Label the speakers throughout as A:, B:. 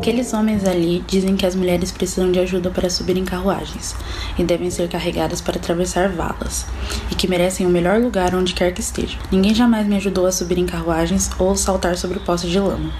A: Aqueles homens ali dizem que as mulheres precisam de ajuda para subir em carruagens e devem ser carregadas para atravessar valas, e que merecem o melhor lugar onde quer que estejam. Ninguém jamais me ajudou a subir em carruagens ou saltar sobre postes de lama.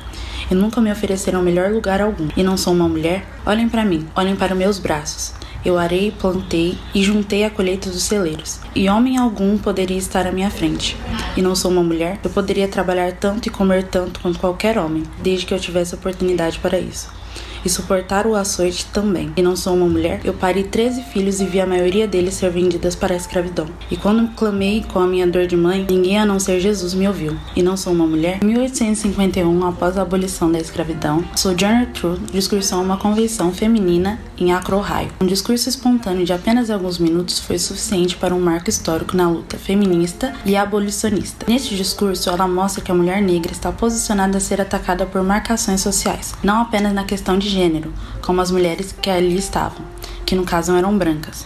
A: E nunca me ofereceram melhor lugar algum. E não sou uma mulher? Olhem para mim, olhem para meus braços. Eu arei, plantei e juntei a colheita dos celeiros. E homem algum poderia estar à minha frente. E não sou uma mulher? Eu poderia trabalhar tanto e comer tanto quanto qualquer homem, desde que eu tivesse oportunidade para isso e suportar o açoite também. E não sou uma mulher? Eu parei 13 filhos e vi a maioria deles ser vendidas para a escravidão. E quando clamei com a minha dor de mãe, ninguém a não ser Jesus me ouviu. E não sou uma mulher? Em 1851, após a abolição da escravidão, Sojourner Truth discursou uma convenção feminina em Akron, Ohio. Um discurso espontâneo de apenas alguns minutos foi suficiente para um marco histórico na luta feminista e abolicionista. Neste discurso, ela mostra que a mulher negra está posicionada a ser atacada por marcações sociais, não apenas na questão de gênero, como as mulheres que ali estavam, que no caso eram brancas.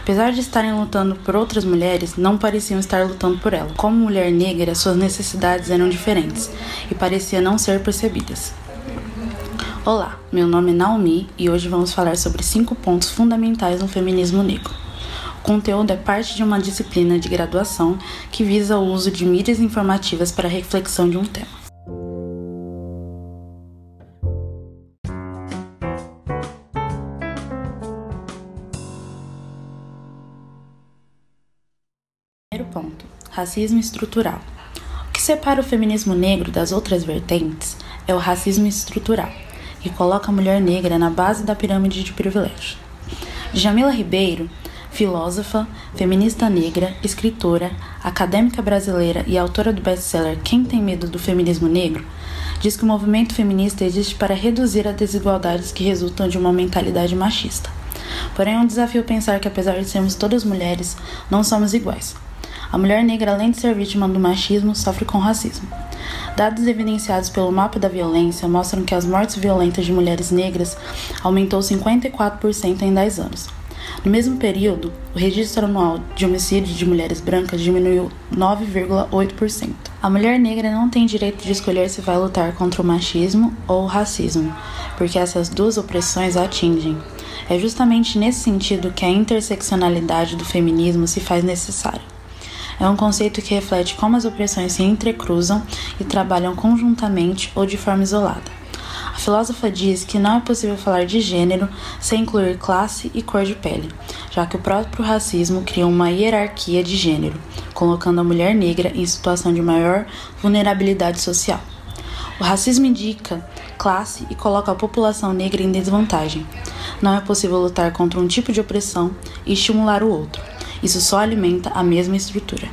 A: Apesar de estarem lutando por outras mulheres, não pareciam estar lutando por ela. Como mulher negra, suas necessidades eram diferentes e pareciam não ser percebidas. Olá, meu nome é Naomi e hoje vamos falar sobre cinco pontos fundamentais no feminismo negro. O conteúdo é parte de uma disciplina de graduação que visa o uso de mídias informativas para a reflexão de um tema. Primeiro ponto: racismo estrutural. O que separa o feminismo negro das outras vertentes é o racismo estrutural, que coloca a mulher negra na base da pirâmide de privilégio. Jamila Ribeiro, filósofa, feminista negra, escritora, acadêmica brasileira e autora do best-seller Quem tem medo do feminismo negro, diz que o movimento feminista existe para reduzir as desigualdades que resultam de uma mentalidade machista. Porém, é um desafio pensar que, apesar de sermos todas mulheres, não somos iguais. A mulher negra, além de ser vítima do machismo, sofre com racismo. Dados evidenciados pelo mapa da violência mostram que as mortes violentas de mulheres negras aumentou 54% em 10 anos. No mesmo período, o registro anual de homicídio de mulheres brancas diminuiu 9,8%. A mulher negra não tem direito de escolher se vai lutar contra o machismo ou o racismo, porque essas duas opressões a atingem. É justamente nesse sentido que a interseccionalidade do feminismo se faz necessária. É um conceito que reflete como as opressões se entrecruzam e trabalham conjuntamente ou de forma isolada. A filósofa diz que não é possível falar de gênero sem incluir classe e cor de pele, já que o próprio racismo cria uma hierarquia de gênero, colocando a mulher negra em situação de maior vulnerabilidade social. O racismo indica classe e coloca a população negra em desvantagem. Não é possível lutar contra um tipo de opressão e estimular o outro. Isso só alimenta a mesma estrutura.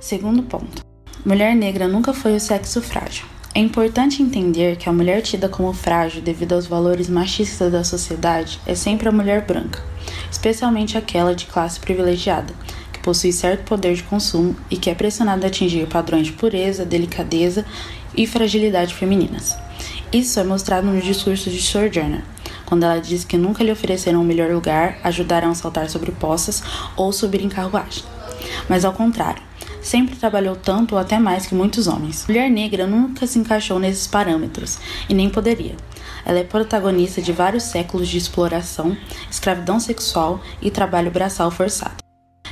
A: Segundo ponto: mulher negra nunca foi o sexo frágil. É importante entender que a mulher tida como frágil devido aos valores machistas da sociedade é sempre a mulher branca, especialmente aquela de classe privilegiada, que possui certo poder de consumo e que é pressionada a atingir padrões de pureza, delicadeza e fragilidade femininas. Isso é mostrado no discurso de Sojourner, quando ela diz que nunca lhe ofereceram um melhor lugar, ajudaram a saltar sobre poças ou subir em carruagem. Mas ao contrário, sempre trabalhou tanto ou até mais que muitos homens. Mulher negra nunca se encaixou nesses parâmetros e nem poderia. Ela é protagonista de vários séculos de exploração, escravidão sexual e trabalho braçal forçado.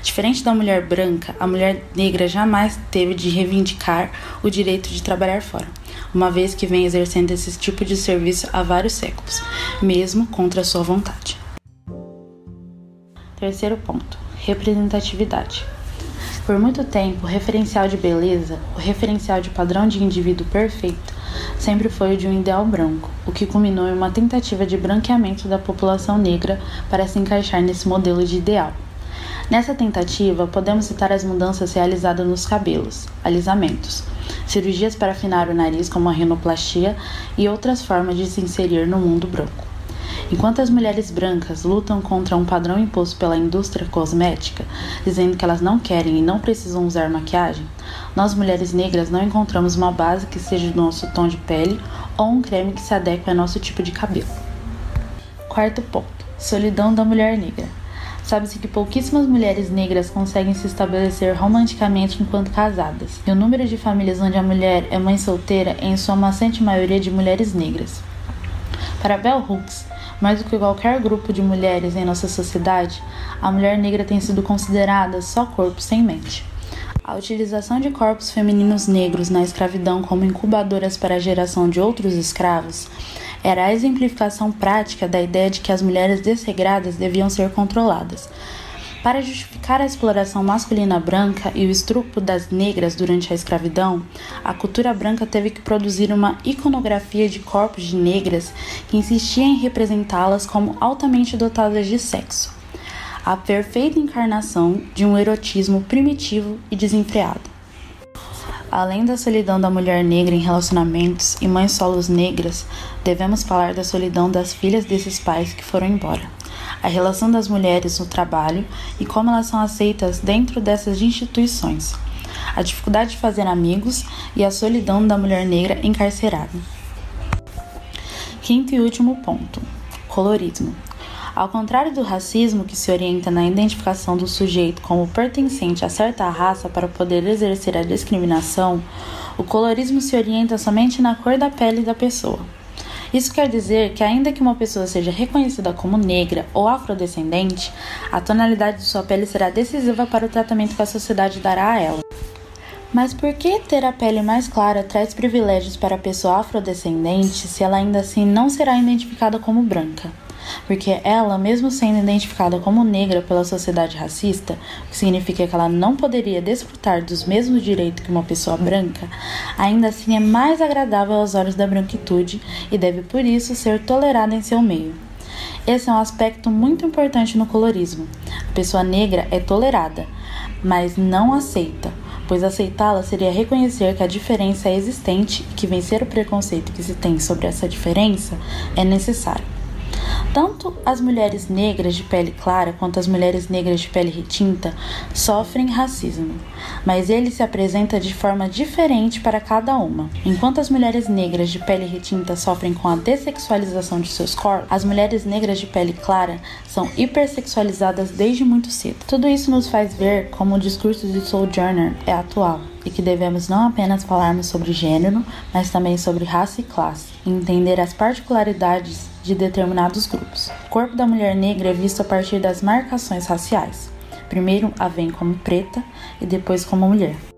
A: Diferente da mulher branca, a mulher negra jamais teve de reivindicar o direito de trabalhar fora, uma vez que vem exercendo esse tipo de serviço há vários séculos, mesmo contra sua vontade. Terceiro ponto: representatividade. Por muito tempo, o referencial de beleza, o referencial de padrão de indivíduo perfeito, sempre foi o de um ideal branco, o que culminou em uma tentativa de branqueamento da população negra para se encaixar nesse modelo de ideal. Nessa tentativa, podemos citar as mudanças realizadas nos cabelos, alisamentos, cirurgias para afinar o nariz, como a rinoplastia, e outras formas de se inserir no mundo branco. Enquanto as mulheres brancas lutam contra um padrão imposto pela indústria cosmética, dizendo que elas não querem e não precisam usar maquiagem, nós mulheres negras não encontramos uma base que seja do nosso tom de pele ou um creme que se adeque ao nosso tipo de cabelo. Quarto ponto: solidão da mulher negra. Sabe-se que pouquíssimas mulheres negras conseguem se estabelecer romanticamente enquanto casadas, e o número de famílias onde a mulher é mãe solteira é em sua maçante maioria de mulheres negras. Para Bell Hooks, mais do que qualquer grupo de mulheres em nossa sociedade, a mulher negra tem sido considerada só corpo sem mente. A utilização de corpos femininos negros na escravidão como incubadoras para a geração de outros escravos era a exemplificação prática da ideia de que as mulheres desregradas deviam ser controladas. Para justificar a exploração masculina branca e o estrupo das negras durante a escravidão, a cultura branca teve que produzir uma iconografia de corpos de negras que insistia em representá-las como altamente dotadas de sexo a perfeita encarnação de um erotismo primitivo e desenfreado. Além da solidão da mulher negra em relacionamentos e mães solos negras, devemos falar da solidão das filhas desses pais que foram embora, a relação das mulheres no trabalho e como elas são aceitas dentro dessas instituições, a dificuldade de fazer amigos e a solidão da mulher negra encarcerada. Quinto e último ponto: colorismo. Ao contrário do racismo, que se orienta na identificação do sujeito como pertencente a certa raça para poder exercer a discriminação, o colorismo se orienta somente na cor da pele da pessoa. Isso quer dizer que, ainda que uma pessoa seja reconhecida como negra ou afrodescendente, a tonalidade de sua pele será decisiva para o tratamento que a sociedade dará a ela. Mas por que ter a pele mais clara traz privilégios para a pessoa afrodescendente se ela ainda assim não será identificada como branca? Porque ela, mesmo sendo identificada como negra pela sociedade racista, o que significa que ela não poderia desfrutar dos mesmos direitos que uma pessoa branca, ainda assim é mais agradável aos olhos da branquitude e deve por isso ser tolerada em seu meio. Esse é um aspecto muito importante no colorismo. A pessoa negra é tolerada, mas não aceita, pois aceitá-la seria reconhecer que a diferença é existente e que vencer o preconceito que se tem sobre essa diferença é necessário. Tanto as mulheres negras de pele clara quanto as mulheres negras de pele retinta sofrem racismo, mas ele se apresenta de forma diferente para cada uma. Enquanto as mulheres negras de pele retinta sofrem com a dessexualização de seus corpos, as mulheres negras de pele clara são hipersexualizadas desde muito cedo. Tudo isso nos faz ver como o discurso de Sojourner é atual e que devemos não apenas falarmos sobre gênero, mas também sobre raça e classe, e entender as particularidades de determinados grupos. O corpo da mulher negra é visto a partir das marcações raciais. Primeiro a vem como preta e depois como mulher.